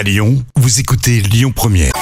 À Lyon, vous écoutez Lyon Première.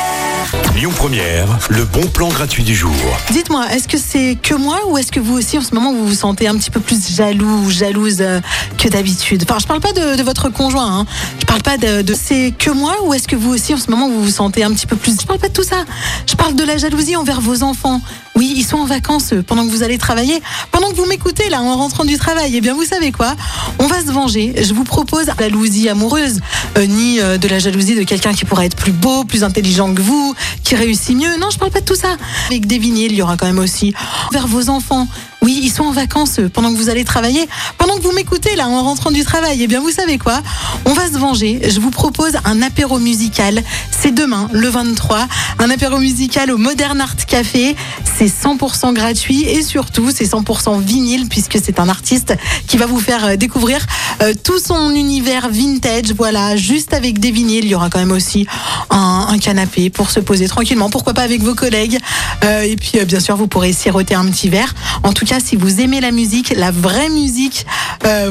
Lyon Première, le bon plan gratuit du jour. Dites-moi, est-ce que c'est que moi ou est-ce que vous aussi en ce moment vous vous sentez un petit peu plus jaloux ou jalouse euh, que d'habitude? Enfin, je parle pas de, votre conjoint, hein. je parle pas de, c'est que moi ou est-ce que vous aussi en ce moment vous vous sentez un petit peu plus Je parle pas de tout ça. Je parle de la jalousie envers vos enfants. Oui, ils sont en vacances euh, pendant que vous allez travailler, pendant que vous m'écoutez là en rentrant du travail. Eh bien, vous savez quoi? On va se venger. Je vous propose la jalousie amoureuse, euh, ni euh, de la jalousie de quelqu'un qui pourrait être plus beau, plus intelligent que vous, qui réussit mieux. Non, je parle pas de tout ça. Avec des vinyles, il y aura quand même aussi vers vos enfants. Oui, ils sont en vacances euh, pendant que vous allez travailler, pendant que vous m'écoutez là en rentrant du travail. Eh bien, vous savez quoi? On va se venger. Je vous propose un apéro musical. C'est demain, le 23, un apéro musical au Modern Art Café. C'est 100% gratuit et surtout c'est 100% vinyle puisque c'est un artiste qui va vous faire euh, découvrir euh, tout son univers vintage. Voilà, juste avec des vinyles, il y aura quand même aussi un, canapé pour se poser tranquillement. Pourquoi pas avec vos collègues? Euh, Et puis euh, bien sûr, vous pourrez siroter un petit verre. En tout cas, si vous aimez la musique, la vraie musique,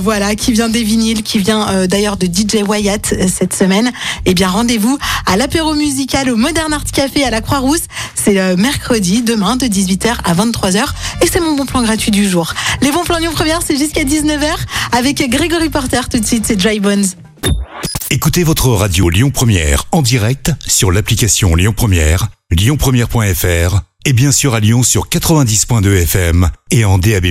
voilà, qui vient des vinyles, qui vient d'ailleurs de DJ Wyatt cette semaine, eh bien rendez-vous à l'apéro musical au Modern Art Café à la Croix-Rousse. C'est mercredi, demain, de 18h à 23h. Et c'est mon bon plan gratuit du jour. Les bons plans Lyon Première, c'est jusqu'à 19h avec Grégory Porter tout de suite, c'est Dry Bones. Écoutez votre radio Lyon Première en direct sur l'application Lyon Première, lyonpremière.fr et bien sûr à Lyon sur 90.2 FM et en DAB+.